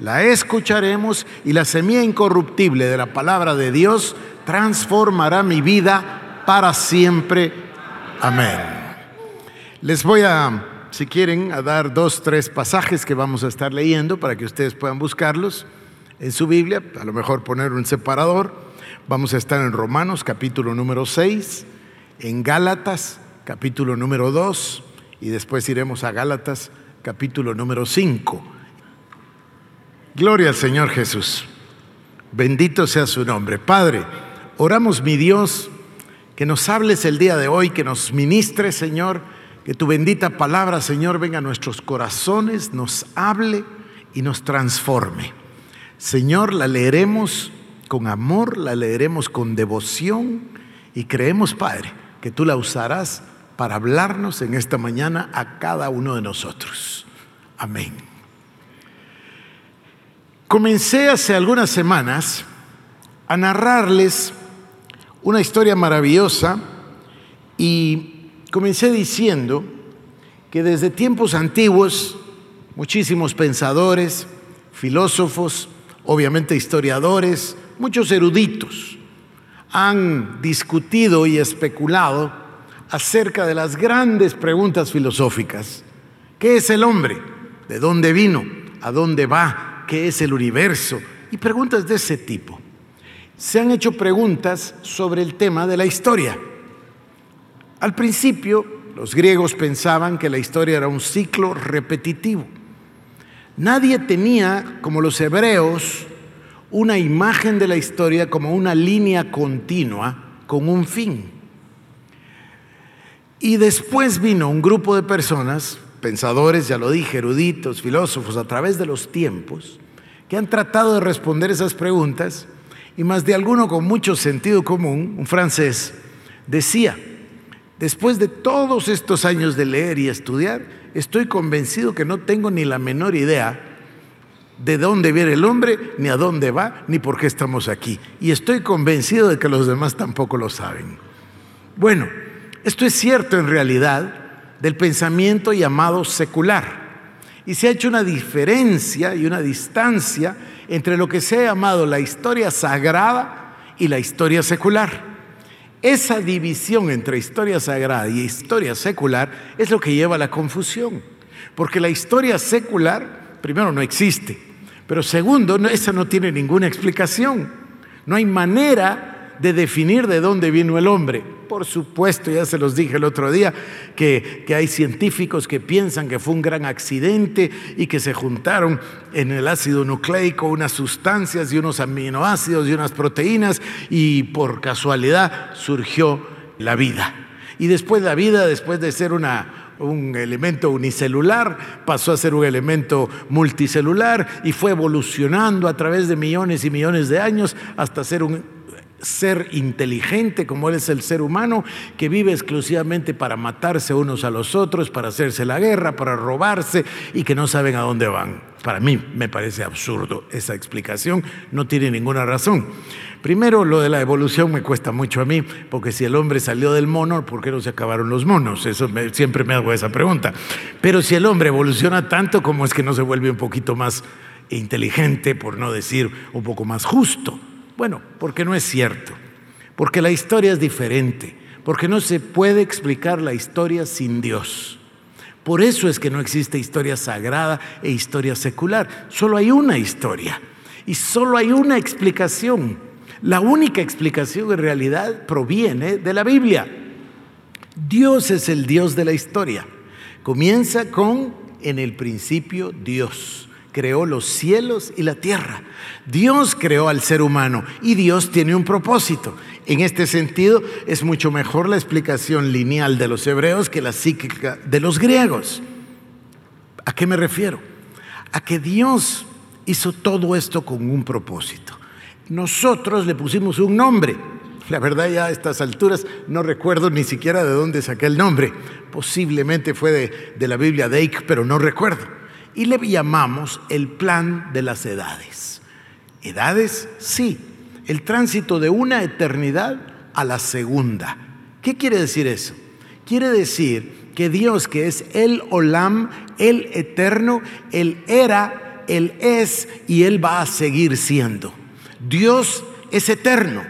la escucharemos y la semilla incorruptible de la palabra de Dios transformará mi vida para siempre. Amén. Les voy a, si quieren, a dar dos, tres pasajes que vamos a estar leyendo para que ustedes puedan buscarlos en su Biblia, a lo mejor poner un separador. Vamos a estar en Romanos capítulo número 6, en Gálatas capítulo número 2 y después iremos a Gálatas capítulo número 5. Gloria al Señor Jesús. Bendito sea su nombre. Padre, oramos mi Dios, que nos hables el día de hoy, que nos ministre, Señor, que tu bendita palabra, Señor, venga a nuestros corazones, nos hable y nos transforme. Señor, la leeremos con amor, la leeremos con devoción y creemos, Padre, que tú la usarás para hablarnos en esta mañana a cada uno de nosotros. Amén. Comencé hace algunas semanas a narrarles una historia maravillosa y comencé diciendo que desde tiempos antiguos muchísimos pensadores, filósofos, obviamente historiadores, muchos eruditos han discutido y especulado acerca de las grandes preguntas filosóficas. ¿Qué es el hombre? ¿De dónde vino? ¿A dónde va? Qué es el universo y preguntas de ese tipo. Se han hecho preguntas sobre el tema de la historia. Al principio, los griegos pensaban que la historia era un ciclo repetitivo. Nadie tenía, como los hebreos, una imagen de la historia como una línea continua con un fin. Y después vino un grupo de personas pensadores, ya lo dije, eruditos, filósofos, a través de los tiempos, que han tratado de responder esas preguntas y más de alguno con mucho sentido común, un francés, decía, después de todos estos años de leer y estudiar, estoy convencido que no tengo ni la menor idea de dónde viene el hombre, ni a dónde va, ni por qué estamos aquí. Y estoy convencido de que los demás tampoco lo saben. Bueno, esto es cierto en realidad, del pensamiento llamado secular. Y se ha hecho una diferencia y una distancia entre lo que se ha llamado la historia sagrada y la historia secular. Esa división entre historia sagrada y historia secular es lo que lleva a la confusión. Porque la historia secular, primero, no existe. Pero segundo, esa no tiene ninguna explicación. No hay manera de definir de dónde vino el hombre. Por supuesto, ya se los dije el otro día, que, hay científicos que piensan que fue un gran accidente y que se juntaron en el ácido nucleico unas sustancias y unos aminoácidos y unas proteínas y por casualidad surgió la vida. Y después la vida, después de ser una, un elemento unicelular, pasó a ser un elemento multicelular y fue evolucionando a través de millones y millones de años hasta ser un ser inteligente como es el ser humano, que vive exclusivamente para matarse unos a los otros, para hacerse la guerra, para robarse y que no saben a dónde van. Para mí me parece absurdo esa explicación, no tiene ninguna razón. Primero, lo de la evolución me cuesta mucho a mí, porque si el hombre salió del mono, ¿por qué no se acabaron los monos? Eso siempre me hago esa pregunta. Pero si el hombre evoluciona tanto, ¿cómo es que no se vuelve un poquito más inteligente, por no decir un poco más justo? Bueno, porque no es cierto, porque la historia es diferente, porque no se puede explicar la historia sin Dios. Por eso es que no existe historia sagrada e historia secular, solo hay una historia y solo hay una explicación. La única explicación en realidad proviene de la Biblia. Dios es el Dios de la historia. Comienza con en el principio Dios creó los cielos y la tierra. Dios creó al ser humano y Dios tiene un propósito. En este sentido, es mucho mejor la explicación lineal de los hebreos que la psíquica de los griegos. ¿A qué me refiero? A que Dios hizo todo esto con un propósito. Nosotros le pusimos un nombre. La verdad ya a estas alturas no recuerdo ni siquiera de dónde saqué el nombre. Posiblemente fue de, de la Biblia de pero no recuerdo. Y le llamamos el plan de las edades. ¿Edades? Sí. El tránsito de una eternidad a la segunda. ¿Qué quiere decir eso? Quiere decir que Dios, que es el Olam, el eterno, Él era, Él es y Él va a seguir siendo. Dios es eterno.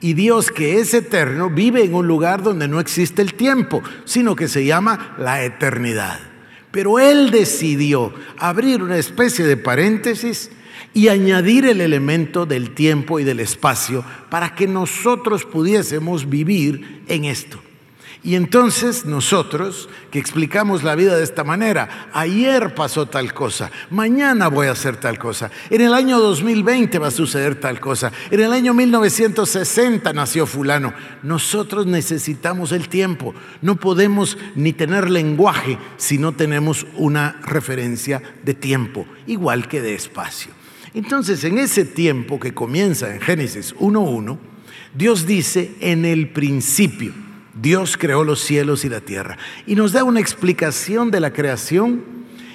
Y Dios que es eterno vive en un lugar donde no existe el tiempo, sino que se llama la eternidad. Pero Él decidió abrir una especie de paréntesis y añadir el elemento del tiempo y del espacio para que nosotros pudiésemos vivir en esto. Y entonces nosotros, que explicamos la vida de esta manera, ayer pasó tal cosa, mañana voy a hacer tal cosa, en el año 2020 va a suceder tal cosa, en el año 1960 nació fulano. Nosotros necesitamos el tiempo, no podemos ni tener lenguaje si no tenemos una referencia de tiempo, igual que de espacio. Entonces, en ese tiempo que comienza en Génesis 1.1, Dios dice en el principio, Dios creó los cielos y la tierra. Y nos da una explicación de la creación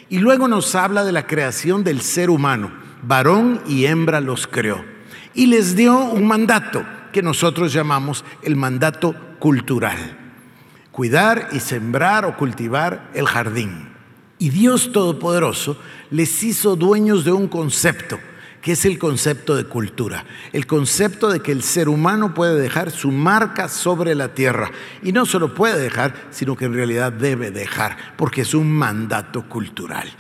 y luego nos habla de la creación del ser humano. Varón y hembra los creó. Y les dio un mandato que nosotros llamamos el mandato cultural. Cuidar y sembrar o cultivar el jardín. Y Dios Todopoderoso les hizo dueños de un concepto que es el concepto de cultura, el concepto de que el ser humano puede dejar su marca sobre la tierra. Y no solo puede dejar, sino que en realidad debe dejar, porque es un mandato cultural.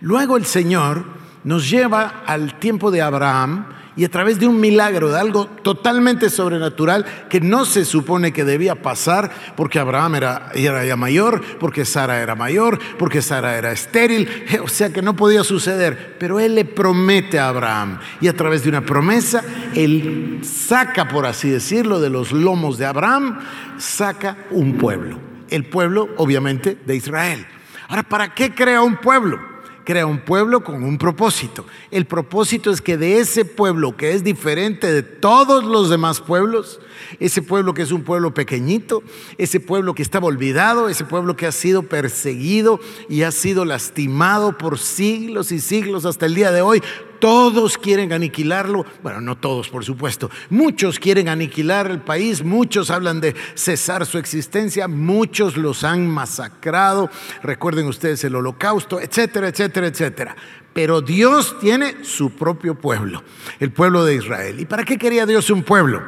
Luego el Señor nos lleva al tiempo de Abraham y a través de un milagro, de algo totalmente sobrenatural que no se supone que debía pasar porque Abraham era, era ya mayor, porque Sara era mayor, porque Sara era estéril, o sea que no podía suceder. Pero él le promete a Abraham y a través de una promesa, él saca, por así decirlo, de los lomos de Abraham, saca un pueblo. El pueblo, obviamente, de Israel. Ahora, ¿para qué crea un pueblo? Crea un pueblo con un propósito. El propósito es que de ese pueblo que es diferente de todos los demás pueblos, ese pueblo que es un pueblo pequeñito, ese pueblo que estaba olvidado, ese pueblo que ha sido perseguido y ha sido lastimado por siglos y siglos hasta el día de hoy, todos quieren aniquilarlo. Bueno, no todos, por supuesto. Muchos quieren aniquilar el país, muchos hablan de cesar su existencia, muchos los han masacrado. Recuerden ustedes el holocausto, etcétera, etcétera, etcétera. Pero Dios tiene su propio pueblo, el pueblo de Israel. ¿Y para qué quería Dios un pueblo?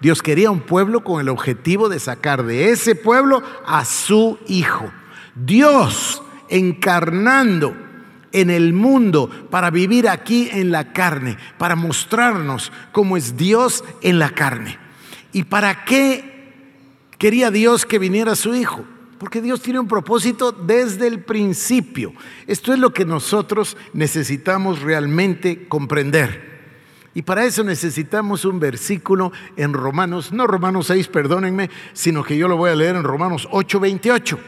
Dios quería un pueblo con el objetivo de sacar de ese pueblo a su hijo. Dios encarnando en el mundo para vivir aquí en la carne, para mostrarnos cómo es Dios en la carne. ¿Y para qué quería Dios que viniera su Hijo? Porque Dios tiene un propósito desde el principio. Esto es lo que nosotros necesitamos realmente comprender. Y para eso necesitamos un versículo en Romanos, no Romanos 6, perdónenme, sino que yo lo voy a leer en Romanos 8, 28.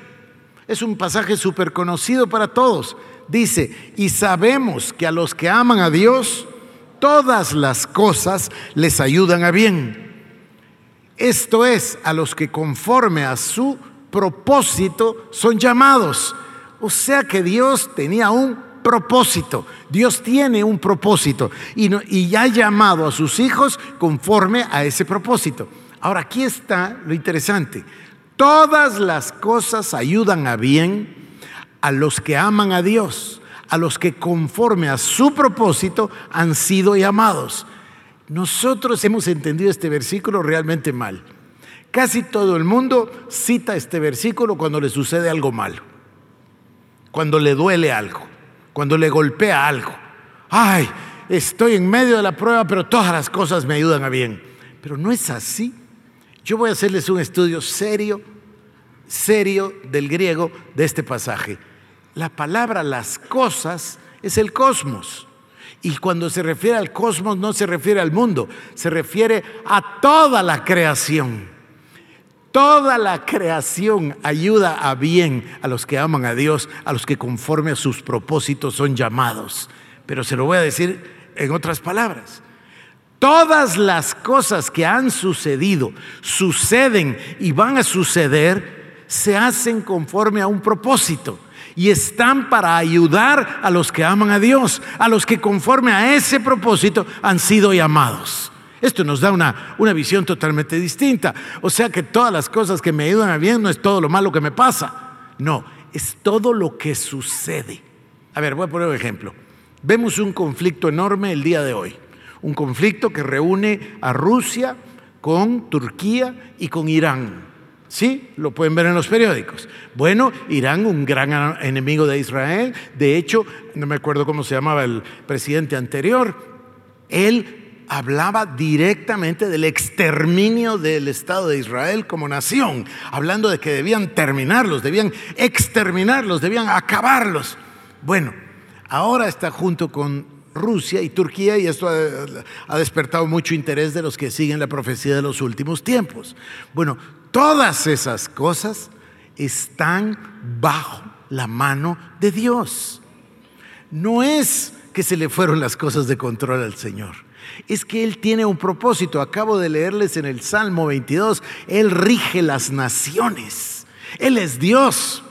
Es un pasaje súper conocido para todos. Dice, y sabemos que a los que aman a Dios, todas las cosas les ayudan a bien. Esto es, a los que conforme a su propósito son llamados. O sea que Dios tenía un propósito. Dios tiene un propósito y, y ha llamado a sus hijos conforme a ese propósito. Ahora, aquí está lo interesante. Todas las cosas ayudan a bien a los que aman a Dios, a los que conforme a su propósito han sido llamados. Nosotros hemos entendido este versículo realmente mal. Casi todo el mundo cita este versículo cuando le sucede algo malo, cuando le duele algo, cuando le golpea algo. Ay, estoy en medio de la prueba, pero todas las cosas me ayudan a bien. Pero no es así. Yo voy a hacerles un estudio serio, serio del griego de este pasaje. La palabra las cosas es el cosmos. Y cuando se refiere al cosmos no se refiere al mundo, se refiere a toda la creación. Toda la creación ayuda a bien a los que aman a Dios, a los que conforme a sus propósitos son llamados. Pero se lo voy a decir en otras palabras. Todas las cosas que han sucedido, suceden y van a suceder, se hacen conforme a un propósito y están para ayudar a los que aman a Dios, a los que conforme a ese propósito han sido llamados. Esto nos da una, una visión totalmente distinta. O sea que todas las cosas que me ayudan a bien no es todo lo malo que me pasa. No, es todo lo que sucede. A ver, voy a poner un ejemplo. Vemos un conflicto enorme el día de hoy. Un conflicto que reúne a Rusia con Turquía y con Irán. Sí, lo pueden ver en los periódicos. Bueno, Irán, un gran enemigo de Israel. De hecho, no me acuerdo cómo se llamaba el presidente anterior. Él hablaba directamente del exterminio del Estado de Israel como nación, hablando de que debían terminarlos, debían exterminarlos, debían acabarlos. Bueno, ahora está junto con Rusia y Turquía y esto ha, despertado mucho interés de los que siguen la profecía de los últimos tiempos. Bueno, Todas esas cosas están bajo la mano de Dios. No es que se le fueron las cosas de control al Señor. Es que Él tiene un propósito. Acabo de leerles en el Salmo 22. Él rige las naciones. Él es Dios.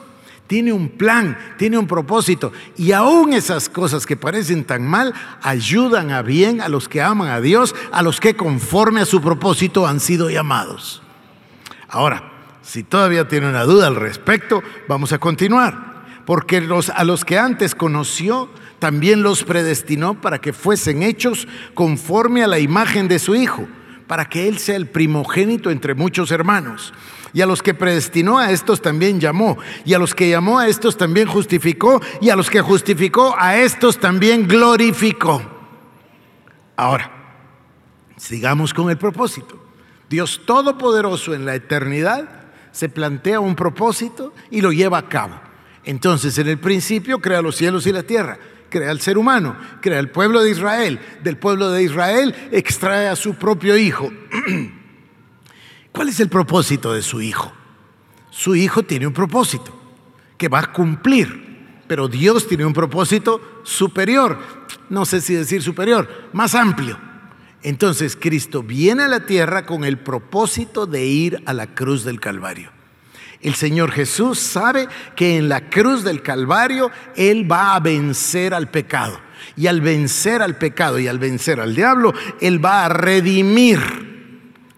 Tiene un plan, tiene un propósito. Y aún esas cosas que parecen tan mal ayudan a bien a los que aman a Dios, a los que conforme a su propósito han sido llamados. Ahora, si todavía tiene una duda al respecto, vamos a continuar. Porque a los que antes conoció, también los predestinó para que fuesen hechos conforme a la imagen de su Hijo, para que Él sea el primogénito entre muchos hermanos. Y a los que predestinó a estos también llamó. Y a los que llamó a estos también justificó. Y a los que justificó a estos también glorificó. Ahora, sigamos con el propósito. Dios Todopoderoso en la eternidad se plantea un propósito y lo lleva a cabo. Entonces, en el principio crea los cielos y la tierra, crea al ser humano, crea el pueblo de Israel. Del pueblo de Israel extrae a su propio hijo. ¿Cuál es el propósito de su hijo? Su hijo tiene un propósito que va a cumplir, pero Dios tiene un propósito superior, no sé si decir superior, más amplio. Entonces Cristo viene a la tierra con el propósito de ir a la cruz del Calvario. El Señor Jesús sabe que en la cruz del Calvario Él va a vencer al pecado. Y al vencer al pecado y al vencer al diablo, Él va a redimir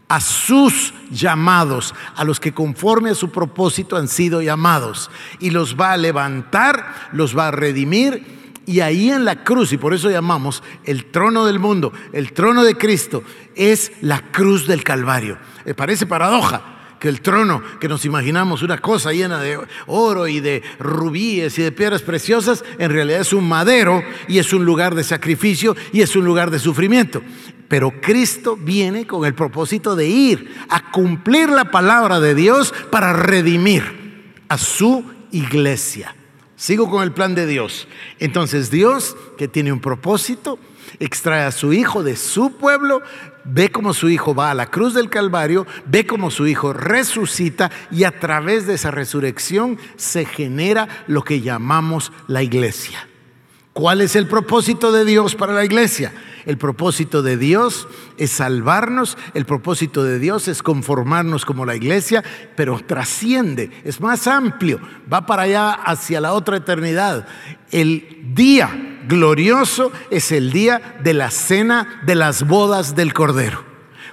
a sus llamados, a los que conforme a su propósito han sido llamados. Y los va a levantar, los va a redimir y ahí en la cruz, y por eso llamamos el trono del mundo, el trono de Cristo, es la cruz del Calvario. Me parece paradoja que el trono que nos imaginamos, una cosa llena de oro y de rubíes y de piedras preciosas, en realidad es un madero y es un lugar de sacrificio y es un lugar de sufrimiento. Pero Cristo viene con el propósito de ir a cumplir la palabra de Dios para redimir a su iglesia. Sigo con el plan de Dios. Entonces Dios, que tiene un propósito, extrae a su hijo de su pueblo, ve cómo su hijo va a la cruz del Calvario, ve cómo su hijo resucita y a través de esa resurrección se genera lo que llamamos la iglesia. ¿Cuál es el propósito de Dios para la iglesia? El propósito de Dios es salvarnos, el propósito de Dios es conformarnos como la iglesia, pero trasciende, es más amplio, va para allá hacia la otra eternidad. El día glorioso es el día de la cena de las bodas del Cordero,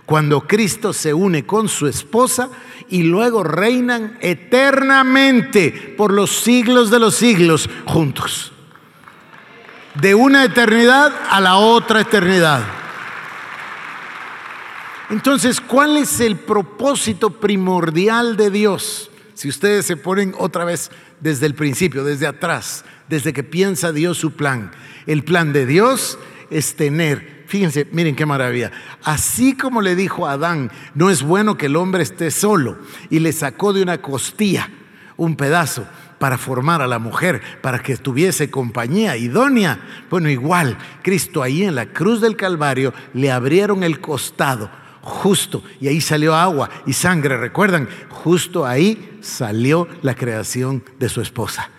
cuando Cristo se une con su esposa y luego reinan eternamente por los siglos de los siglos juntos de una eternidad a la otra eternidad. Entonces, ¿cuál es el propósito primordial de Dios? Si ustedes se ponen otra vez desde el principio, desde atrás, desde que piensa Dios su plan. El plan de Dios es tener, fíjense, miren qué maravilla, así como le dijo a Adán, no es bueno que el hombre esté solo y le sacó de una costilla un pedazo para formar a la mujer, para que tuviese compañía idónea. Bueno, igual, Cristo ahí en la cruz del Calvario le abrieron el costado justo y ahí salió agua y sangre. Recuerdan, justo ahí salió la creación de su esposa.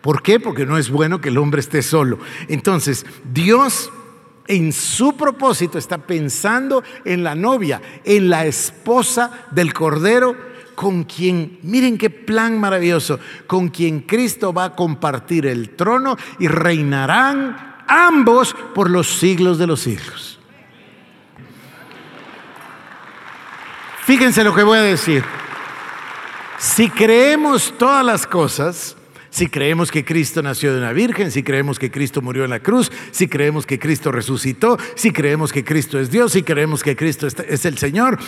¿Por qué? Porque no es bueno que el hombre esté solo. Entonces, Dios en su propósito está pensando en la novia, en la esposa del Cordero, con quien, miren qué plan maravilloso, con quien Cristo va a compartir el trono y reinarán ambos por los siglos de los siglos. Fíjense lo que voy a decir. Si creemos todas las cosas, si creemos que Cristo nació de una virgen, si creemos que Cristo murió en la cruz, si creemos que Cristo resucitó, si creemos que Cristo es Dios, si creemos que Cristo es el Señor,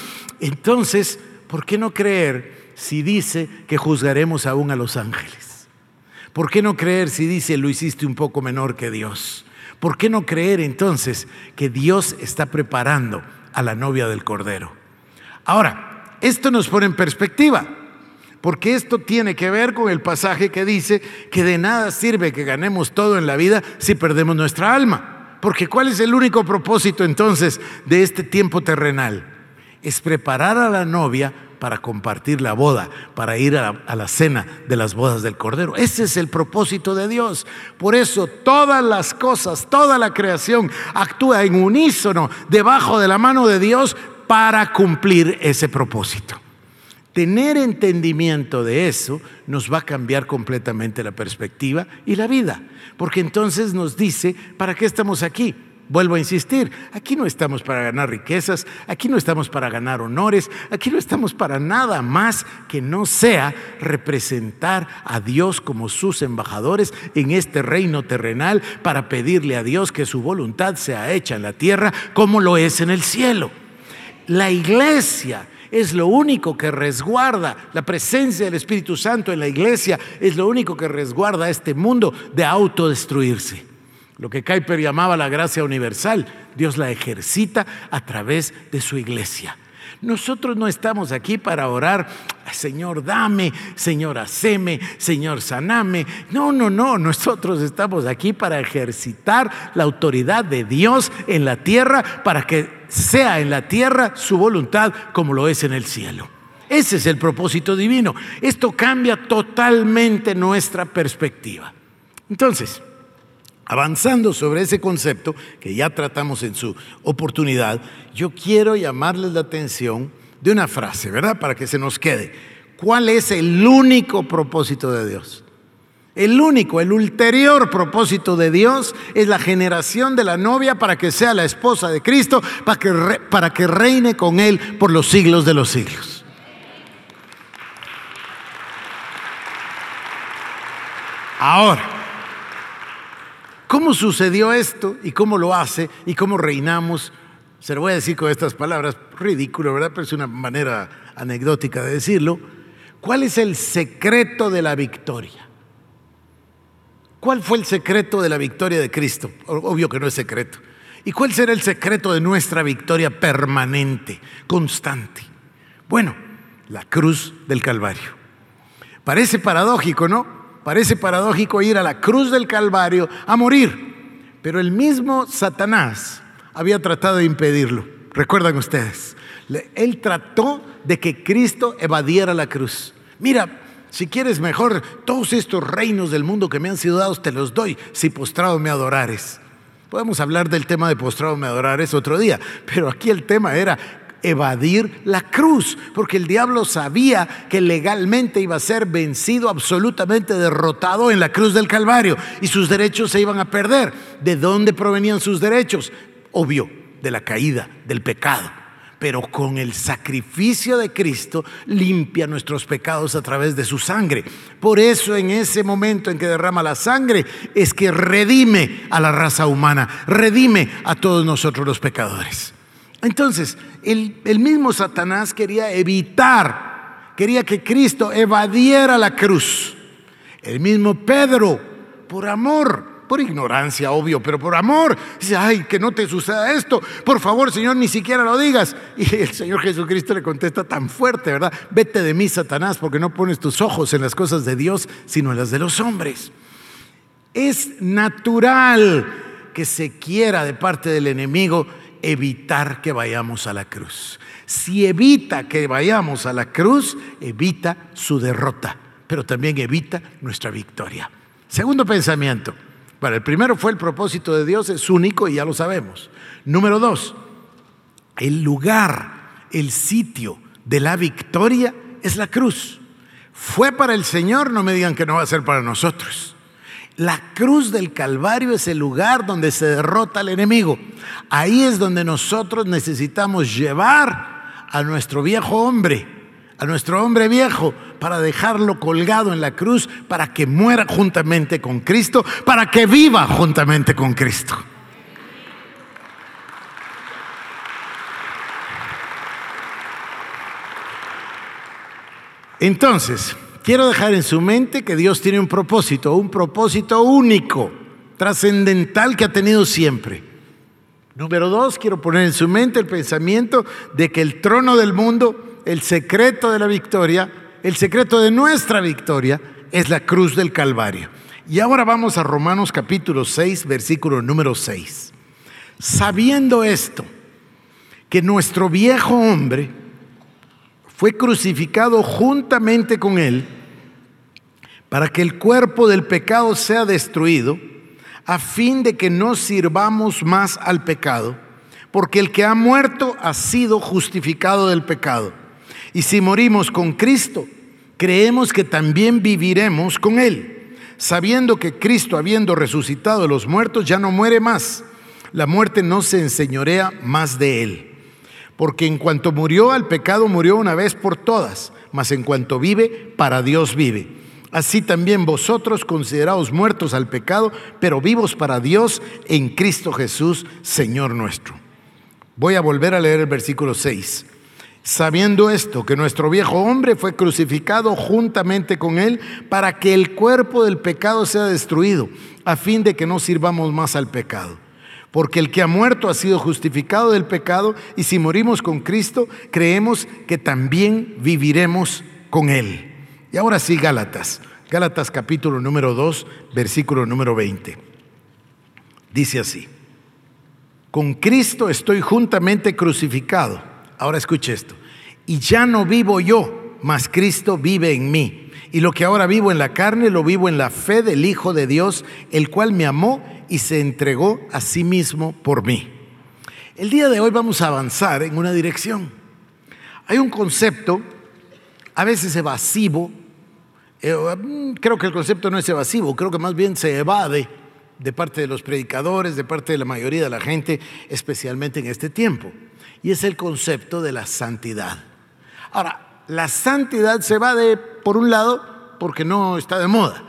entonces, ¿por qué no creer si dice que juzgaremos aún a los ángeles? ¿Por qué no creer si dice lo hiciste un poco menor que Dios? ¿Por qué no creer entonces que Dios está preparando a la novia del Cordero? Ahora, esto nos pone en perspectiva. Porque esto tiene que ver con el pasaje que dice que de nada sirve que ganemos todo en la vida si perdemos nuestra alma. Porque ¿cuál es el único propósito entonces de este tiempo terrenal? Es preparar a la novia para compartir la boda, para ir a la, cena de las bodas del Cordero. Ese es el propósito de Dios. Por eso todas las cosas, toda la creación actúa en unísono debajo de la mano de Dios para cumplir ese propósito. Tener entendimiento de eso nos va a cambiar completamente la perspectiva y la vida, porque entonces nos dice, ¿para qué estamos aquí? Vuelvo a insistir, aquí no estamos para ganar riquezas, aquí no estamos para ganar honores, aquí no estamos para nada más que no sea representar a Dios como sus embajadores en este reino terrenal para pedirle a Dios que su voluntad sea hecha en la tierra como lo es en el cielo. La iglesia es lo único que resguarda la presencia del Espíritu Santo en la iglesia, es lo único que resguarda este mundo de autodestruirse. Lo que Kuyper llamaba la gracia universal, Dios la ejercita a través de su iglesia. Nosotros no estamos aquí para orar, Señor, dame, Señor, haceme, Señor, saname. No, no, no, nosotros estamos aquí para ejercitar la autoridad de Dios en la tierra, para que sea en la tierra su voluntad como lo es en el cielo. Ese es el propósito divino. Esto cambia totalmente nuestra perspectiva. Entonces, Avanzando sobre ese concepto que ya tratamos en su oportunidad, yo quiero llamarles la atención de una frase, ¿verdad? Para que se nos quede. ¿Cuál es el único propósito de Dios? El único, el ulterior propósito de Dios es la generación de la novia para que sea la esposa de Cristo, para que, para que reine con Él por los siglos de los siglos. Ahora, ¿Cómo sucedió esto y cómo lo hace y cómo reinamos? Se lo voy a decir con estas palabras, ridículo, ¿verdad? Pero es una manera anecdótica de decirlo. ¿Cuál es el secreto de la victoria? ¿Cuál fue el secreto de la victoria de Cristo? Obvio que no es secreto. ¿Y cuál será el secreto de nuestra victoria permanente, constante? Bueno, la cruz del Calvario. Parece paradójico, ¿no? Parece paradójico ir a la cruz del Calvario a morir, pero el mismo Satanás había tratado de impedirlo. Recuerdan ustedes, él trató de que Cristo evadiera la cruz. Mira, si quieres mejor, todos estos reinos del mundo que me han sido dados te los doy si postrado me adorares. Podemos hablar del tema de postrado me adorares otro día, pero aquí el tema era evadir la cruz, porque el diablo sabía que legalmente iba a ser vencido, absolutamente derrotado en la cruz del Calvario, y sus derechos se iban a perder. ¿De dónde provenían sus derechos? Obvio, de la caída, del pecado. Pero con el sacrificio de Cristo limpia nuestros pecados a través de su sangre. Por eso en ese momento en que derrama la sangre es que redime a la raza humana, redime a todos nosotros los pecadores. Entonces, el, mismo Satanás quería evitar, quería que Cristo evadiera la cruz. El mismo Pedro, por amor, por ignorancia, obvio, pero por amor, dice, ay, que no te suceda esto, por favor, Señor, ni siquiera lo digas. Y el Señor Jesucristo le contesta tan fuerte, ¿verdad? Vete de mí, Satanás, porque no pones tus ojos en las cosas de Dios, sino en las de los hombres. Es natural que se quiera de parte del enemigo evitar que vayamos a la cruz. Si evita que vayamos a la cruz, evita su derrota, pero también evita nuestra victoria. Segundo pensamiento, Bueno, el primero fue el propósito de Dios, es único y ya lo sabemos. Número dos, el lugar, el sitio de la victoria es la cruz. Fue para el Señor, no me digan que no va a ser para nosotros. La cruz del Calvario es el lugar donde se derrota al enemigo. Ahí es donde nosotros necesitamos llevar a nuestro viejo hombre, a nuestro hombre viejo, para dejarlo colgado en la cruz, para que muera juntamente con Cristo, para que viva juntamente con Cristo. Entonces, quiero dejar en su mente que Dios tiene un propósito, un propósito único, trascendental que ha tenido siempre. Número dos, quiero poner en su mente el pensamiento de que el trono del mundo, el secreto de la victoria, el secreto de nuestra victoria es la cruz del Calvario. Y ahora vamos a Romanos capítulo 6, versículo número 6. Sabiendo esto, que nuestro viejo hombre, fue crucificado juntamente con él para que el cuerpo del pecado sea destruido, a fin de que no sirvamos más al pecado, porque el que ha muerto ha sido justificado del pecado. Y si morimos con Cristo, creemos que también viviremos con Él, sabiendo que Cristo, habiendo resucitado de los muertos, ya no muere más. La muerte no se enseñorea más de Él. Porque en cuanto murió al pecado, murió una vez por todas, mas en cuanto vive, para Dios vive. Así también vosotros consideraos muertos al pecado, pero vivos para Dios en Cristo Jesús, Señor nuestro. Voy a volver a leer el versículo 6. Sabiendo esto, que nuestro viejo hombre fue crucificado juntamente con él para que el cuerpo del pecado sea destruido, a fin de que no sirvamos más al pecado. Porque el que ha muerto ha sido justificado del pecado y si morimos con Cristo, creemos que también viviremos con Él. Y ahora sí, Gálatas. Gálatas capítulo número 2, versículo número 20. Dice así, con Cristo estoy juntamente crucificado. Ahora escuche esto. Y ya no vivo yo, mas Cristo vive en mí. Y lo que ahora vivo en la carne, lo vivo en la fe del Hijo de Dios, el cual me amó y se entregó a sí mismo por mí. El día de hoy vamos a avanzar en una dirección. Hay un concepto, a veces evasivo, creo que el concepto no es evasivo, creo que más bien se evade de parte de los predicadores, de parte de la mayoría de la gente, especialmente en este tiempo, y es el concepto de la santidad. Ahora, la santidad se evade por un lado porque no está de moda,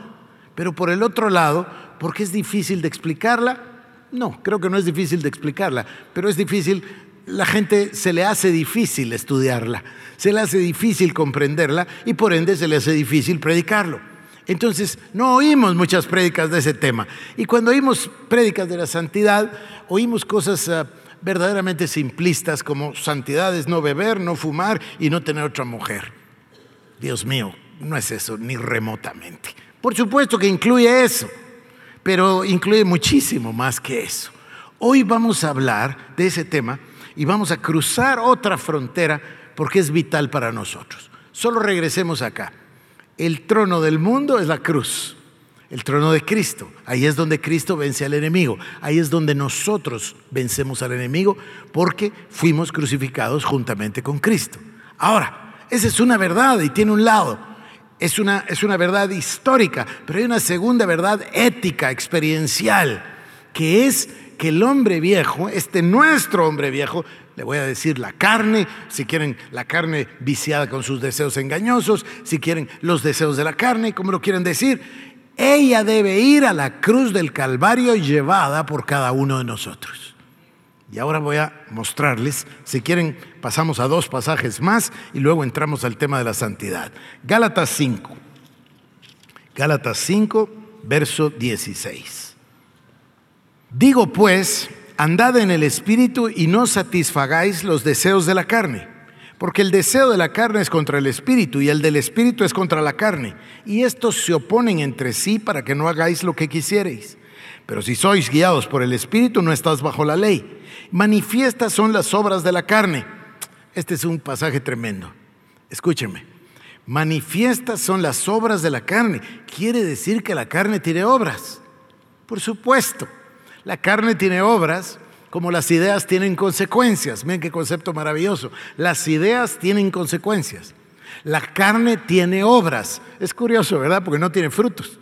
pero por el otro lado ¿Por qué es difícil de explicarla? No, creo que no es difícil de explicarla, pero es difícil, la gente se le hace difícil estudiarla, se le hace difícil comprenderla y por ende se le hace difícil predicarlo. Entonces, no oímos muchas prédicas de ese tema. Y cuando oímos prédicas de la santidad, oímos cosas ah, verdaderamente simplistas como santidad es no beber, no fumar y no tener otra mujer. Dios mío, no es eso, ni remotamente. Por supuesto que incluye eso pero incluye muchísimo más que eso. Hoy vamos a hablar de ese tema y vamos a cruzar otra frontera porque es vital para nosotros. Solo regresemos acá. El trono del mundo es la cruz, el trono de Cristo. Ahí es donde Cristo vence al enemigo. Ahí es donde nosotros vencemos al enemigo porque fuimos crucificados juntamente con Cristo. Ahora, esa es una verdad y tiene un lado es una, es una verdad histórica, pero hay una segunda verdad ética, experiencial, que es que el hombre viejo, este nuestro hombre viejo, le voy a decir la carne, si quieren la carne viciada con sus deseos engañosos, si quieren los deseos de la carne, como lo quieren decir, ella debe ir a la cruz del Calvario llevada por cada uno de nosotros. Y ahora voy a mostrarles, si quieren pasamos a dos pasajes más y luego entramos al tema de la santidad. Gálatas 5. Gálatas 5, verso 16. Digo pues, andad en el Espíritu y no satisfagáis los deseos de la carne, porque el deseo de la carne es contra el Espíritu y el del Espíritu es contra la carne, y estos se oponen entre sí para que no hagáis lo que quisierais. Pero si sois guiados por el Espíritu, no estás bajo la ley. Manifiestas son las obras de la carne. Este es un pasaje tremendo. Escúcheme. Manifiestas son las obras de la carne. Quiere decir que la carne tiene obras. Por supuesto, la carne tiene obras como las ideas tienen consecuencias. Miren qué concepto maravilloso. Las ideas tienen consecuencias. La carne tiene obras. Es curioso, ¿verdad? Porque no tiene frutos,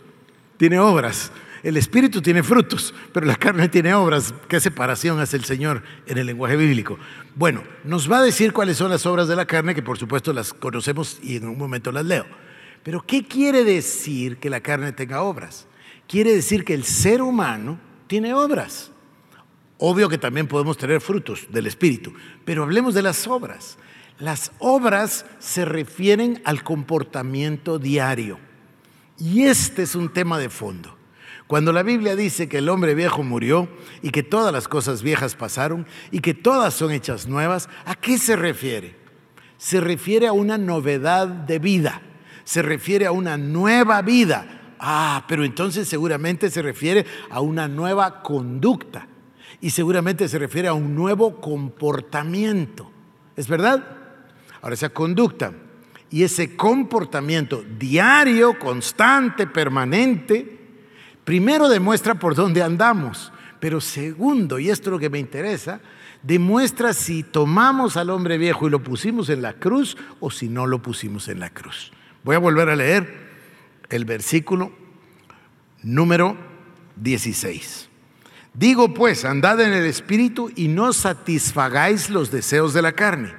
tiene obras. El espíritu tiene frutos, pero la carne tiene obras. ¿Qué separación hace el Señor en el lenguaje bíblico? Bueno, nos va a decir cuáles son las obras de la carne, que por supuesto las conocemos y en un momento las leo. Pero ¿qué quiere decir que la carne tenga obras? Quiere decir que el ser humano tiene obras. Obvio que también podemos tener frutos del espíritu, pero hablemos de las obras. Las obras se refieren al comportamiento diario. Y este es un tema de fondo. Cuando la Biblia dice que el hombre viejo murió y que todas las cosas viejas pasaron y que todas son hechas nuevas, ¿a qué se refiere? Se refiere a una novedad de vida, se refiere a una nueva vida. Ah, pero entonces seguramente se refiere a una nueva conducta y seguramente se refiere a un nuevo comportamiento. ¿Es verdad? Ahora, esa conducta y ese comportamiento diario, constante, permanente, primero demuestra por dónde andamos, pero segundo, y esto es lo que me interesa, demuestra si tomamos al hombre viejo y lo pusimos en la cruz o si no lo pusimos en la cruz. Voy a volver a leer el versículo número 16. Digo pues, andad en el Espíritu y no satisfagáis los deseos de la carne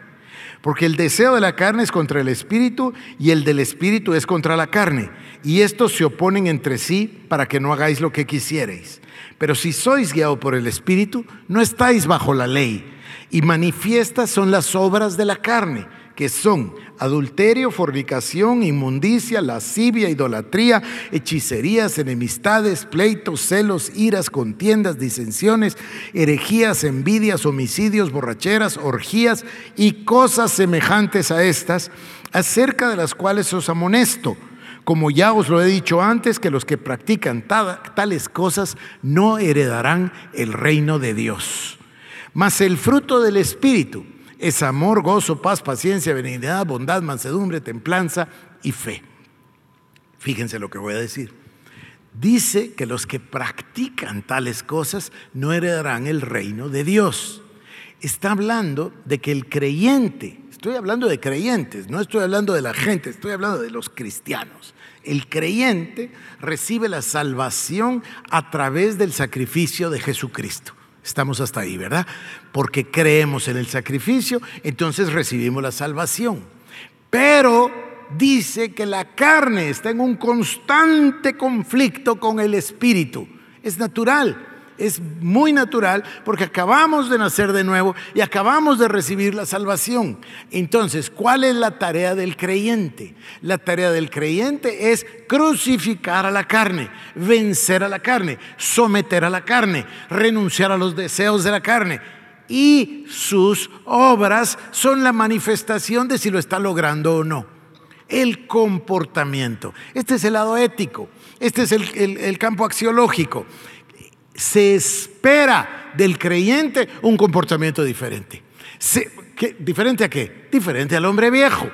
porque el deseo de la carne es contra el espíritu y el del espíritu es contra la carne. Y estos se oponen entre sí para que no hagáis lo que quisierais. Pero si sois guiados por el espíritu, no estáis bajo la ley. Y manifiestas son las obras de la carne que son adulterio, fornicación, inmundicia, lascivia, idolatría, hechicerías, enemistades, pleitos, celos, iras, contiendas, disensiones, herejías, envidias, homicidios, borracheras, orgías y cosas semejantes a estas, acerca de las cuales os amonesto. Como ya os lo he dicho antes, que los que practican tales cosas no heredarán el reino de Dios. Mas el fruto del Espíritu, es amor, gozo, paz, paciencia, benignidad, bondad, mansedumbre, templanza y fe. Fíjense lo que voy a decir. Dice que los que practican tales cosas no heredarán el reino de Dios. Está hablando de que el creyente, estoy hablando de creyentes, no estoy hablando de la gente, estoy hablando de los cristianos. El creyente recibe la salvación a través del sacrificio de Jesucristo. Estamos hasta ahí, ¿verdad? Porque creemos en el sacrificio, entonces recibimos la salvación. Pero dice que la carne está en un constante conflicto con el espíritu. Es natural es muy natural porque acabamos de nacer de nuevo y acabamos de recibir la salvación. Entonces, ¿cuál es la tarea del creyente? La tarea del creyente es crucificar a la carne, vencer a la carne, someter a la carne, renunciar a los deseos de la carne. Y sus obras son la manifestación de si lo está logrando o no. El comportamiento. Este es el lado ético. Este es el, campo axiológico se espera del creyente un comportamiento diferente. ¿Diferente a qué? Diferente al hombre viejo.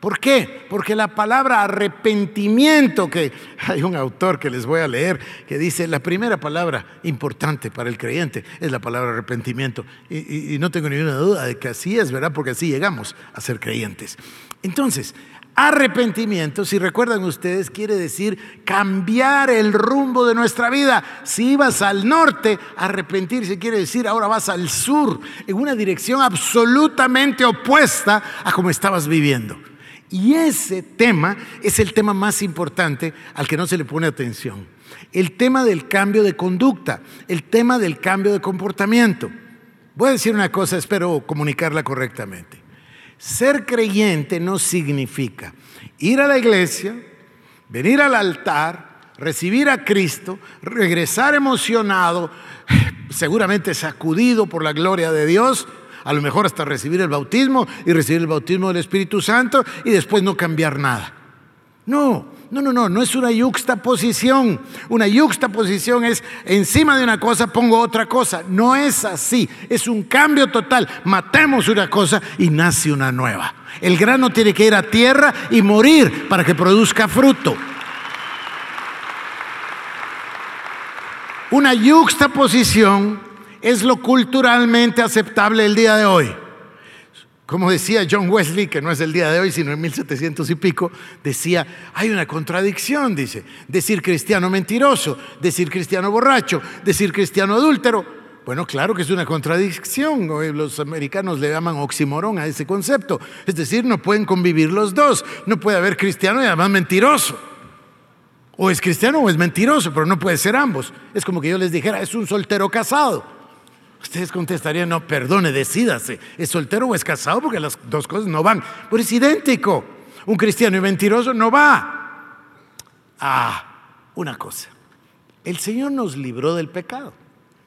¿Por qué? Porque la palabra arrepentimiento, que hay un autor que les voy a leer, que dice, la primera palabra importante para el creyente es la palabra arrepentimiento. Y, y no tengo ninguna duda de que así es, ¿verdad? Porque así llegamos a ser creyentes. Entonces, Arrepentimiento, si recuerdan ustedes, quiere decir cambiar el rumbo de nuestra vida. Si ibas al norte, arrepentirse quiere decir ahora vas al sur, en una dirección absolutamente opuesta a como estabas viviendo. Y ese tema es el tema más importante al que no se le pone atención. El tema del cambio de conducta, el tema del cambio de comportamiento. Voy a decir una cosa, espero comunicarla correctamente. Ser creyente no significa ir a la iglesia, venir al altar, recibir a Cristo, regresar emocionado, seguramente sacudido por la gloria de Dios, a lo mejor hasta recibir el bautismo y recibir el bautismo del Espíritu Santo y después no cambiar nada. No, no, no, no, no es una yuxtaposición. Una yuxtaposición es encima de una cosa pongo otra cosa. No es así, es un cambio total. Matemos una cosa y nace una nueva. El grano tiene que ir a tierra y morir para que produzca fruto. Una yuxtaposición es lo culturalmente aceptable el día de hoy. Como decía John Wesley, que no es el día de hoy, sino en 1700 y pico, decía, hay una contradicción, dice, decir cristiano mentiroso, decir cristiano borracho, decir cristiano adúltero. Bueno, claro que es una contradicción. Los americanos le llaman oximorón a ese concepto. Es decir, no pueden convivir los dos. No puede haber cristiano y además mentiroso. O es cristiano o es mentiroso, pero no puede ser ambos. Es como que yo les dijera, es un soltero casado. Ustedes contestarían, no, perdone, decídase, ¿es soltero o es casado? Porque las dos cosas no van. Pero es idéntico. Un cristiano y mentiroso no va. Ah, una cosa. El Señor nos libró del pecado,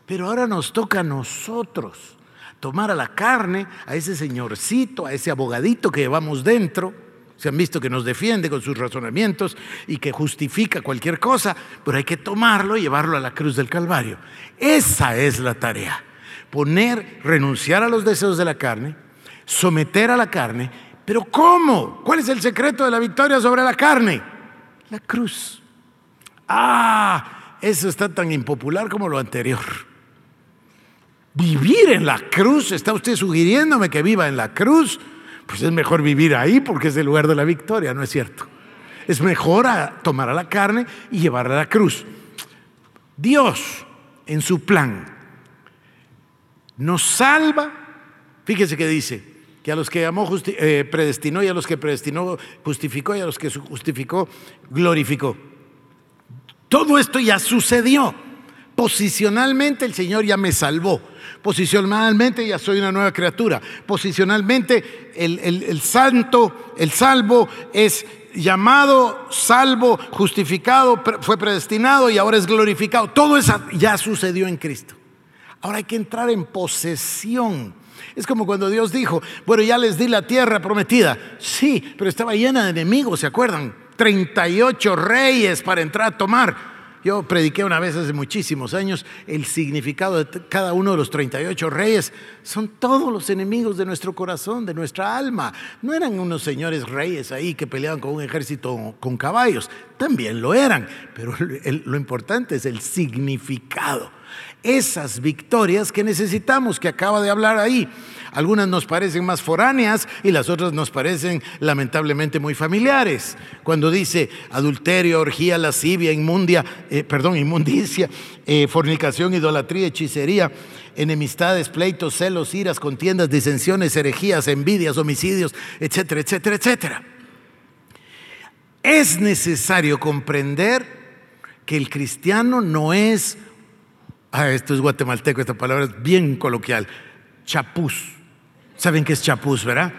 pero ahora nos toca a nosotros tomar a la carne, a ese señorcito, a ese abogadito que llevamos dentro se han visto que nos defiende con sus razonamientos y que justifica cualquier cosa, pero hay que tomarlo y llevarlo a la cruz del Calvario. Esa es la tarea. Poner, renunciar a los deseos de la carne, someter a la carne, pero ¿cómo? ¿Cuál es el secreto de la victoria sobre la carne? La cruz. Ah, eso está tan impopular como lo anterior. Vivir en la cruz, ¿está usted sugiriéndome que viva en la cruz? pues es mejor vivir ahí porque es el lugar de la victoria, ¿no es cierto? Es mejor tomar a la carne y llevarla a la cruz. Dios, en su plan, nos salva. Fíjese que dice que a los que llamó eh, predestinó y a los que predestinó justificó y a los que justificó glorificó. Todo esto ya sucedió. Posicionalmente el Señor ya me salvó. Posicionalmente ya soy una nueva criatura. Posicionalmente el, santo, el salvo es llamado, salvo, justificado, fue predestinado y ahora es glorificado. Todo eso ya sucedió en Cristo. Ahora hay que entrar en posesión. Es como cuando Dios dijo, bueno, ya les di la tierra prometida. Sí, pero estaba llena de enemigos, ¿se acuerdan? 38 reyes para entrar a tomar. Yo prediqué una vez hace muchísimos años el significado de cada uno de los 38 reyes. Son todos los enemigos de nuestro corazón, de nuestra alma. No eran unos señores reyes ahí que peleaban con un ejército con caballos. También lo eran. Pero lo importante es el significado esas victorias que necesitamos, que acaba de hablar ahí. Algunas nos parecen más foráneas y las otras nos parecen lamentablemente muy familiares. Cuando dice adulterio, orgía, lascivia, inmundia, eh, perdón, inmundicia, eh, fornicación, idolatría, hechicería, enemistades, pleitos, celos, iras, contiendas, disensiones, herejías, envidias, homicidios, etcétera, etcétera, etcétera. Es necesario comprender que el cristiano no es Ah, esto es guatemalteco, esta palabra es bien coloquial. Chapuz. ¿Saben qué es chapuz, verdad?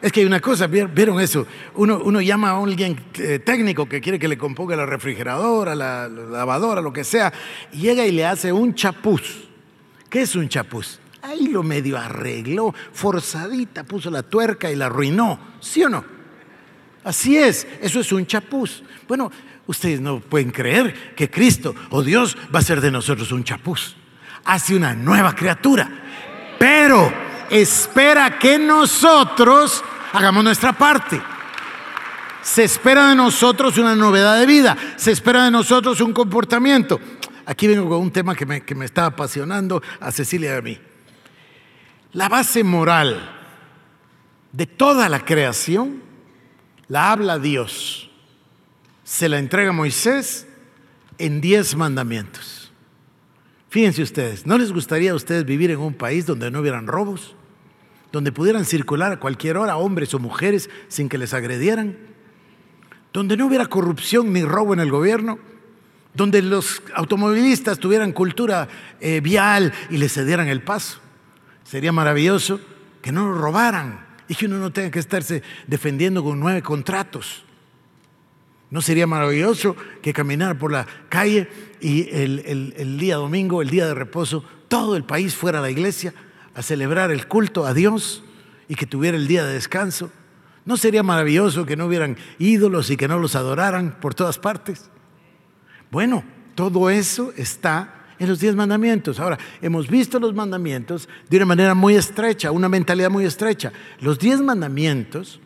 Es que hay una cosa, ¿vieron eso? Uno, llama a alguien eh, técnico que quiere que le componga la refrigeradora, la, lavadora, lo que sea, y llega y le hace un chapuz. ¿Qué es un chapuz? Ahí lo medio arregló, forzadita, puso la tuerca y la arruinó. ¿Sí o no? Así es, eso es un chapuz. Bueno, Ustedes no pueden creer que Cristo o Dios va a ser de nosotros un chapuz. Hace una nueva criatura. Pero espera que nosotros hagamos nuestra parte. Se espera de nosotros una novedad de vida. Se espera de nosotros un comportamiento. Aquí vengo con un tema que me, que me está apasionando a Cecilia y a mí. La base moral de toda la creación la habla Dios se la entrega a Moisés en diez mandamientos. Fíjense ustedes, ¿no les gustaría a ustedes vivir en un país donde no hubieran robos? Donde pudieran circular a cualquier hora hombres o mujeres sin que les agredieran? Donde no hubiera corrupción ni robo en el gobierno? Donde los automovilistas tuvieran cultura eh, vial y les cedieran el paso. Sería maravilloso que no lo robaran y que uno no tenga que estarse defendiendo con nueve contratos. ¿No sería maravilloso que caminar por la calle y el, día domingo, el día de reposo, todo el país fuera a la iglesia a celebrar el culto a Dios y que tuviera el día de descanso? ¿No sería maravilloso que no hubieran ídolos y que no los adoraran por todas partes? Bueno, todo eso está en los diez mandamientos. Ahora, hemos visto los mandamientos de una manera muy estrecha, una mentalidad muy estrecha. Los diez mandamientos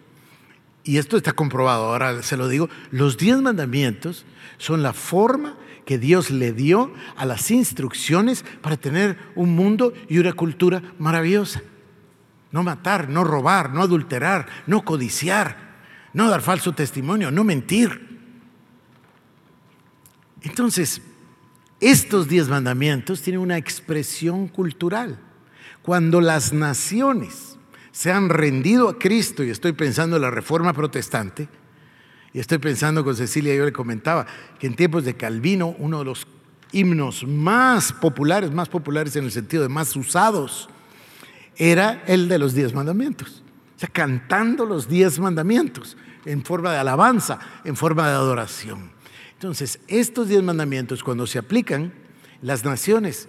y esto está comprobado, ahora se lo digo, los diez mandamientos son la forma que Dios le dio a las instrucciones para tener un mundo y una cultura maravillosa. No matar, no robar, no adulterar, no codiciar, no dar falso testimonio, no mentir. Entonces, estos diez mandamientos tienen una expresión cultural. Cuando las naciones se han rendido a Cristo, y estoy pensando en la reforma protestante, y estoy pensando con Cecilia, yo le comentaba que en tiempos de Calvino, uno de los himnos más populares, más populares en el sentido de más usados, era el de los diez mandamientos. O sea, cantando los diez mandamientos en forma de alabanza, en forma de adoración. Entonces, estos diez mandamientos, cuando se aplican, las naciones,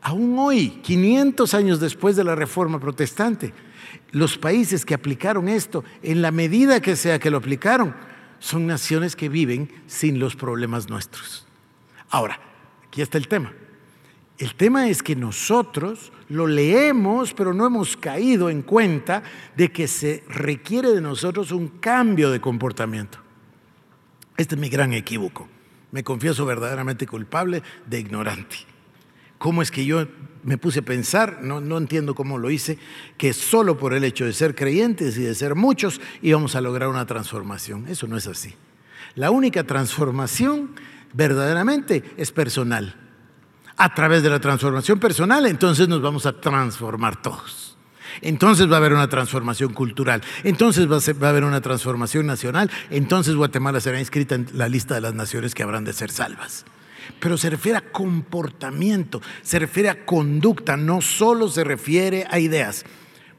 aún hoy, 500 años después de la reforma protestante, los países que aplicaron esto, en la medida que sea que lo aplicaron, son naciones que viven sin los problemas nuestros. Ahora, aquí está el tema. El tema es que nosotros lo leemos, pero no hemos caído en cuenta de que se requiere de nosotros un cambio de comportamiento. Este es mi gran equívoco. Me confieso verdaderamente culpable de ignorante. ¿Cómo es que yo me puse a pensar, no, no entiendo cómo lo hice, que solo por el hecho de ser creyentes y de ser muchos íbamos a lograr una transformación. Eso no es así. La única transformación verdaderamente es personal. A través de la transformación personal, entonces nos vamos a transformar todos. Entonces va a haber una transformación cultural, entonces va a, va a, haber una transformación nacional, entonces Guatemala será inscrita en la lista de las naciones que habrán de ser salvas pero se refiere a comportamiento, se refiere a conducta, no solo se refiere a ideas.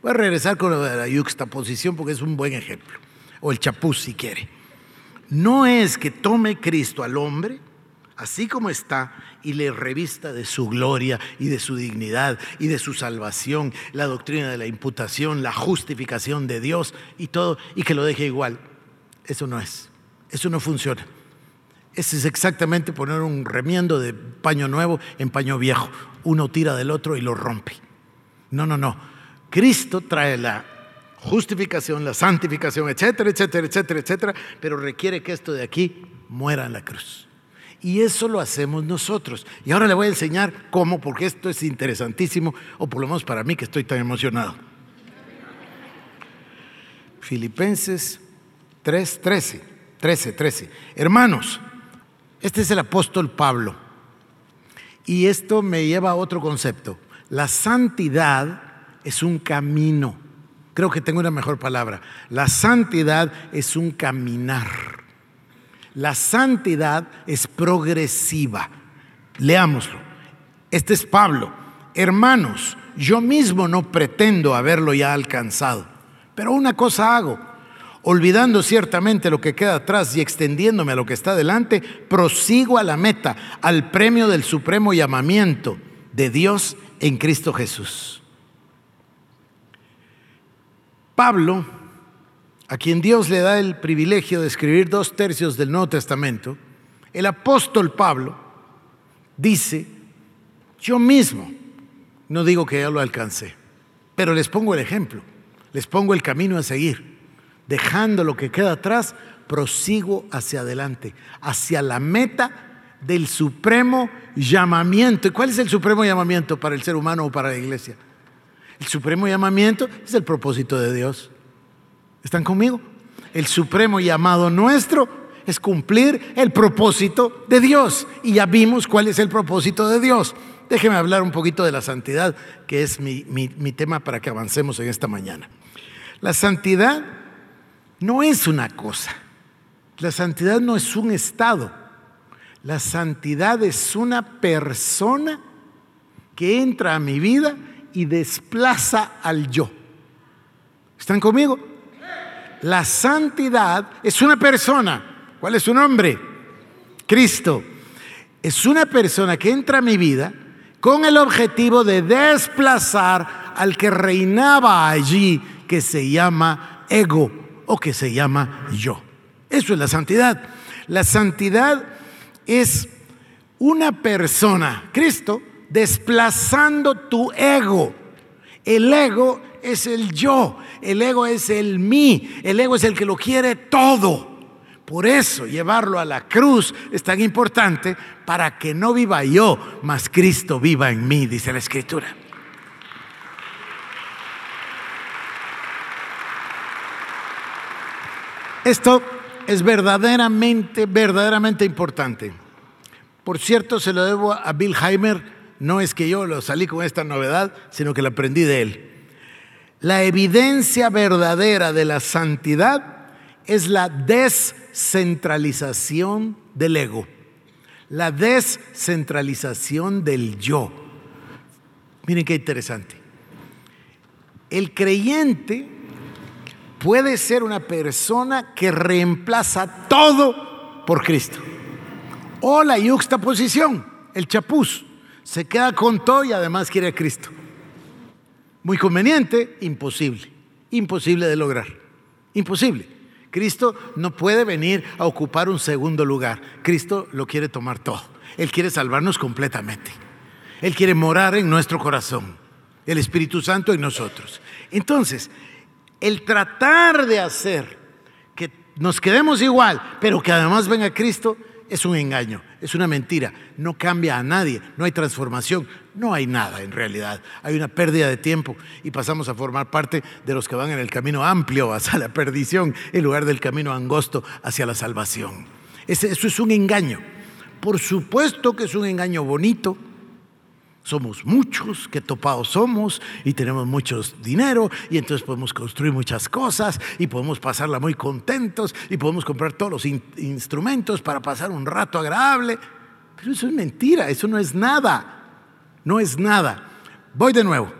Voy a regresar con la yuxtaposición porque es un buen ejemplo, o el chapuz si quiere. No es que tome Cristo al hombre, así como está, y le revista de su gloria y de su dignidad y de su salvación, la doctrina de la imputación, la justificación de Dios y todo, y que lo deje igual. Eso no es, eso no funciona. Ese es exactamente poner un remiendo de paño nuevo en paño viejo. Uno tira del otro y lo rompe. No, no, no. Cristo trae la justificación, la santificación, etcétera, etcétera, etcétera, etcétera, pero requiere que esto de aquí muera en la cruz. Y eso lo hacemos nosotros. Y ahora le voy a enseñar cómo, porque esto es interesantísimo, o por lo menos para mí que estoy tan emocionado. Filipenses 3, 13, 13, 13. Hermanos, este es el apóstol Pablo. Y esto me lleva a otro concepto. La santidad es un camino. Creo que tengo una mejor palabra. La santidad es un caminar. La santidad es progresiva. Leámoslo. Este es Pablo. Hermanos, yo mismo no pretendo haberlo ya alcanzado, pero una cosa hago olvidando ciertamente lo que queda atrás y extendiéndome a lo que está delante, prosigo a la meta, al premio del supremo llamamiento de Dios en Cristo Jesús. Pablo, a quien Dios le da el privilegio de escribir dos tercios del Nuevo Testamento, el apóstol Pablo dice, yo mismo, no digo que ya lo alcancé, pero les pongo el ejemplo, les pongo el camino a seguir dejando lo que queda atrás, prosigo hacia adelante, hacia la meta del supremo llamamiento. ¿Y cuál es el supremo llamamiento para el ser humano o para la iglesia? El supremo llamamiento es el propósito de Dios. ¿Están conmigo? El supremo llamado nuestro es cumplir el propósito de Dios. Y ya vimos cuál es el propósito de Dios. Déjeme hablar un poquito de la santidad, que es mi, mi, mi tema para que avancemos en esta mañana. La santidad no es una cosa. La santidad no es un estado. La santidad es una persona que entra a mi vida y desplaza al yo. ¿Están conmigo? La santidad es una persona. ¿Cuál es su nombre? Cristo. Es una persona que entra a mi vida con el objetivo de desplazar al que reinaba allí, que se llama ego o que se llama yo. Eso es la santidad. La santidad es una persona, Cristo, desplazando tu ego. El ego es el yo, el ego es el mí, el ego es el que lo quiere todo. Por eso llevarlo a la cruz es tan importante para que no viva yo, mas Cristo viva en mí, dice la Escritura. Esto es verdaderamente, verdaderamente importante. Por cierto, se lo debo a Bill Heimer, no es que yo lo salí con esta novedad, sino que la aprendí de él. La evidencia verdadera de la santidad es la descentralización del ego, la descentralización del yo. Miren qué interesante. El creyente puede ser una persona que reemplaza todo por Cristo. O la yuxtaposición, el chapuz, se queda con todo y además quiere a Cristo. Muy conveniente, imposible, imposible de lograr, imposible. Cristo no puede venir a ocupar un segundo lugar. Cristo lo quiere tomar todo. Él quiere salvarnos completamente. Él quiere morar en nuestro corazón. El Espíritu Santo en nosotros. Entonces, el tratar de hacer que nos quedemos igual, pero que además venga Cristo, es un engaño, es una mentira. No cambia a nadie, no hay transformación, no hay nada en realidad. Hay una pérdida de tiempo y pasamos a formar parte de los que van en el camino amplio hacia la perdición en lugar del camino angosto hacia la salvación. Eso es un engaño. Por supuesto que es un engaño bonito, somos muchos, que topados somos y tenemos mucho dinero y entonces podemos construir muchas cosas y podemos pasarla muy contentos y podemos comprar todos los instrumentos para pasar un rato agradable. Pero eso es mentira, eso no es nada, no es nada. Voy de nuevo.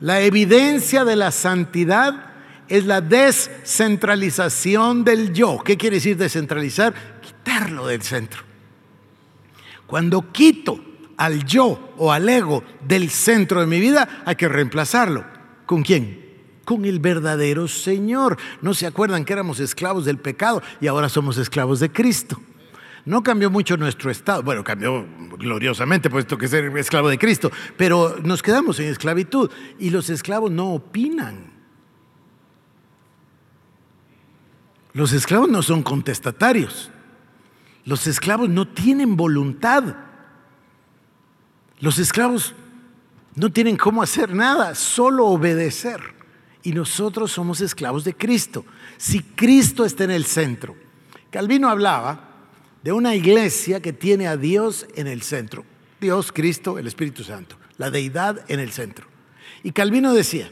La evidencia de la santidad es la descentralización del yo. ¿Qué quiere decir descentralizar? Quitarlo del centro. Cuando quito al yo o al ego del centro de mi vida, hay que reemplazarlo. ¿Con quién? Con el verdadero Señor. ¿No se acuerdan que éramos esclavos del pecado y ahora somos esclavos de Cristo? No cambió mucho nuestro estado, bueno, cambió gloriosamente, puesto que ser esclavo de Cristo, pero nos quedamos en esclavitud y los esclavos no opinan. Los esclavos no son contestatarios. Los esclavos no tienen voluntad. Los esclavos no tienen cómo hacer nada, solo obedecer. Y nosotros somos esclavos de Cristo. Si Cristo está en el centro. Calvino hablaba de una iglesia que tiene a Dios en el centro. Dios, Cristo, el Espíritu Santo. La deidad en el centro. Y Calvino decía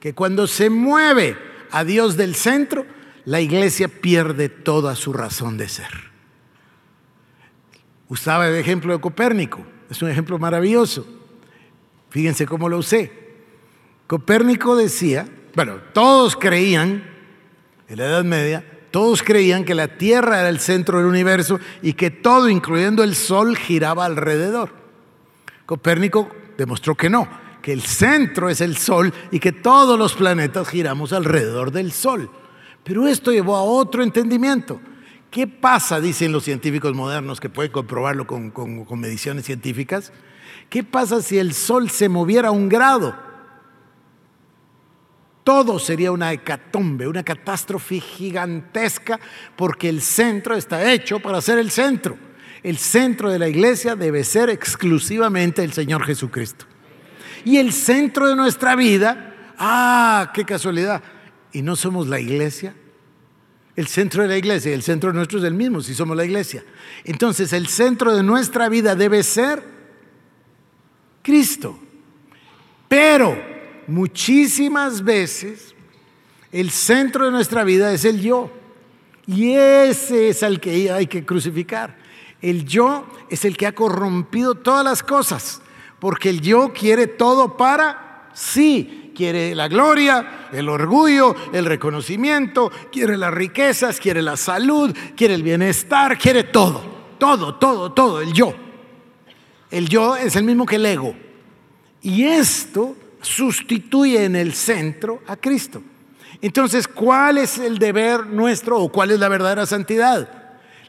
que cuando se mueve a Dios del centro, la iglesia pierde toda su razón de ser. Usaba el ejemplo de Copérnico. Es un ejemplo maravilloso. Fíjense cómo lo usé. Copérnico decía, bueno, todos creían, en la Edad Media, todos creían que la Tierra era el centro del universo y que todo, incluyendo el Sol, giraba alrededor. Copérnico demostró que no, que el centro es el Sol y que todos los planetas giramos alrededor del Sol. Pero esto llevó a otro entendimiento. ¿Qué pasa, dicen los científicos modernos, que pueden comprobarlo con, mediciones científicas? ¿Qué pasa si el Sol se moviera un grado? Todo sería una hecatombe, una catástrofe gigantesca, porque el centro está hecho para ser el centro. El centro de la iglesia debe ser exclusivamente el Señor Jesucristo. Y el centro de nuestra vida, ah, qué casualidad, y no somos la iglesia, el centro de la iglesia, el centro nuestro es el mismo, si somos la iglesia. Entonces, el centro de nuestra vida debe ser Cristo. Pero muchísimas veces el centro de nuestra vida es el yo. Y ese es el que hay que crucificar. El yo es el que ha corrompido todas las cosas, porque el yo quiere todo para sí quiere la gloria, el orgullo, el reconocimiento, quiere las riquezas, quiere la salud, quiere el bienestar, quiere todo, todo, todo, todo, el yo. El yo es el mismo que el ego. Y esto sustituye en el centro a Cristo. Entonces, ¿cuál es el deber nuestro o cuál es la verdadera santidad?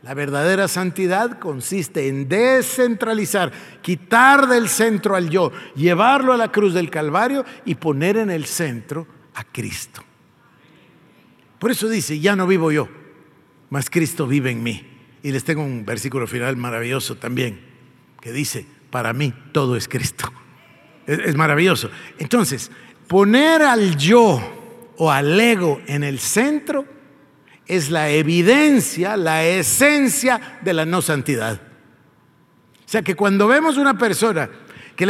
La verdadera santidad consiste en descentralizar, quitar del centro al yo, llevarlo a la cruz del Calvario y poner en el centro a Cristo. Por eso dice, ya no vivo yo, mas Cristo vive en mí. Y les tengo un versículo final maravilloso también, que dice, para mí todo es Cristo. Es, maravilloso. Entonces, poner al yo o al ego en el centro es la evidencia, la esencia de la no santidad. O sea que cuando vemos una persona que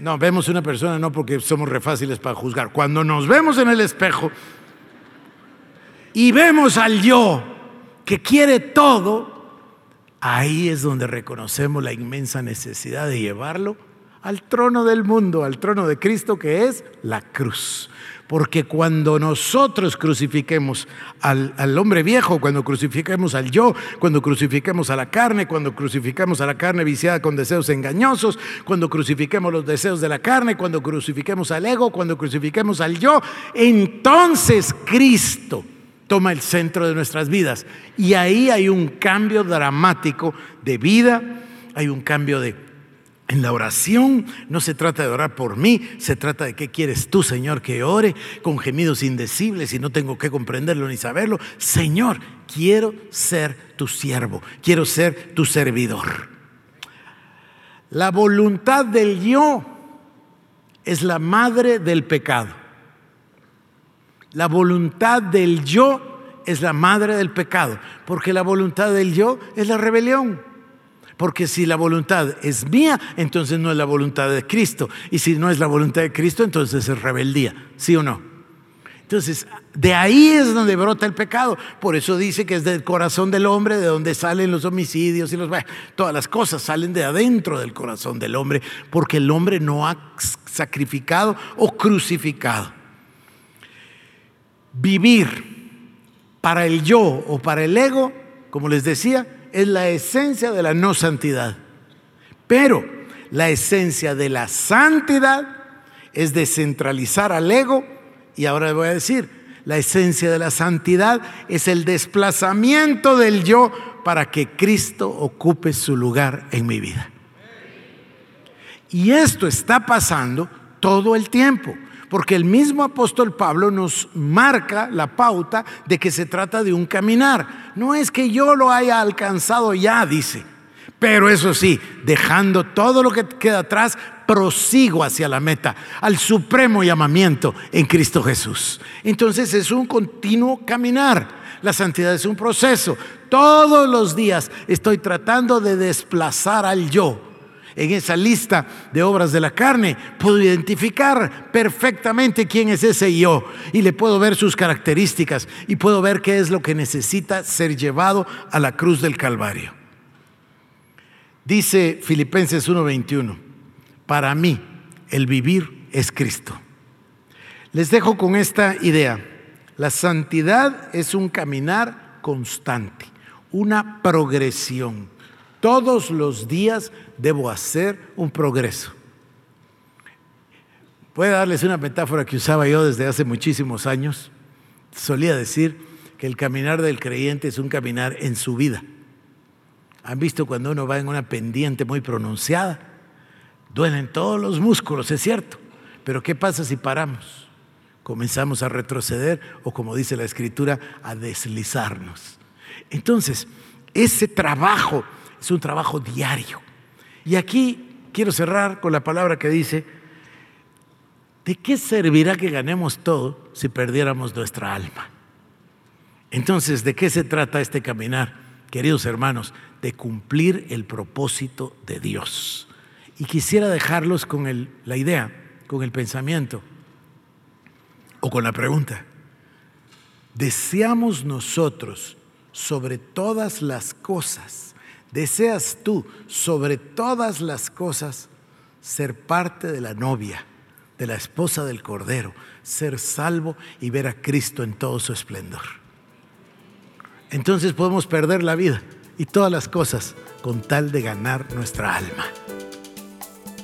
no vemos una persona no porque somos re fáciles para juzgar, cuando nos vemos en el espejo y vemos al yo que quiere todo, ahí es donde reconocemos la inmensa necesidad de llevarlo al trono del mundo, al trono de Cristo que es la cruz. Porque cuando nosotros crucifiquemos al, al, hombre viejo, cuando crucifiquemos al yo, cuando crucifiquemos a la carne, cuando crucifiquemos a la carne viciada con deseos engañosos, cuando crucifiquemos los deseos de la carne, cuando crucifiquemos al ego, cuando crucifiquemos al yo, entonces Cristo toma el centro de nuestras vidas. Y ahí hay un cambio dramático de vida, hay un cambio de en la oración no se trata de orar por mí, se trata de qué quieres tú, Señor, que ore con gemidos indecibles y no tengo que comprenderlo ni saberlo. Señor, quiero ser tu siervo, quiero ser tu servidor. La voluntad del yo es la madre del pecado. La voluntad del yo es la madre del pecado, porque la voluntad del yo es la rebelión. Porque si la voluntad es mía, entonces no es la voluntad de Cristo. Y si no es la voluntad de Cristo, entonces es rebeldía. ¿Sí o no? Entonces, de ahí es donde brota el pecado. Por eso dice que es del corazón del hombre de donde salen los homicidios y los... Todas las cosas salen de adentro del corazón del hombre, porque el hombre no ha sacrificado o crucificado. Vivir para el yo o para el ego, como les decía, es la esencia de la no santidad. Pero la esencia de la santidad es descentralizar al ego y ahora voy a decir, la esencia de la santidad es el desplazamiento del yo para que Cristo ocupe su lugar en mi vida. Y esto está pasando todo el tiempo. Porque el mismo apóstol Pablo nos marca la pauta de que se trata de un caminar. No es que yo lo haya alcanzado ya, dice. Pero eso sí, dejando todo lo que queda atrás, prosigo hacia la meta, al supremo llamamiento en Cristo Jesús. Entonces es un continuo caminar. La santidad es un proceso. Todos los días estoy tratando de desplazar al yo en esa lista de obras de la carne, puedo identificar perfectamente quién es ese yo y le puedo ver sus características y puedo ver qué es lo que necesita ser llevado a la cruz del Calvario. Dice Filipenses 1:21, para mí el vivir es Cristo. Les dejo con esta idea. La santidad es un caminar constante, una progresión. Todos los días debo hacer un progreso. Puede darles una metáfora que usaba yo desde hace muchísimos años. Solía decir que el caminar del creyente es un caminar en su vida. ¿Han visto cuando uno va en una pendiente muy pronunciada? Duelen todos los músculos, es cierto. Pero ¿qué pasa si paramos? Comenzamos a retroceder o como dice la escritura, a deslizarnos. Entonces, ese trabajo es un trabajo diario. Y aquí quiero cerrar con la palabra que dice, ¿de qué servirá que ganemos todo si perdiéramos nuestra alma? Entonces, ¿de qué se trata este caminar, queridos hermanos? De cumplir el propósito de Dios. Y quisiera dejarlos con la idea, con el pensamiento o con la pregunta. ¿Deseamos nosotros sobre todas las cosas ¿Deseas tú sobre todas las cosas ser parte de la novia, de la esposa del Cordero, ser salvo y ver a Cristo en todo su esplendor? Entonces podemos perder la vida y todas las cosas con tal de ganar nuestra alma.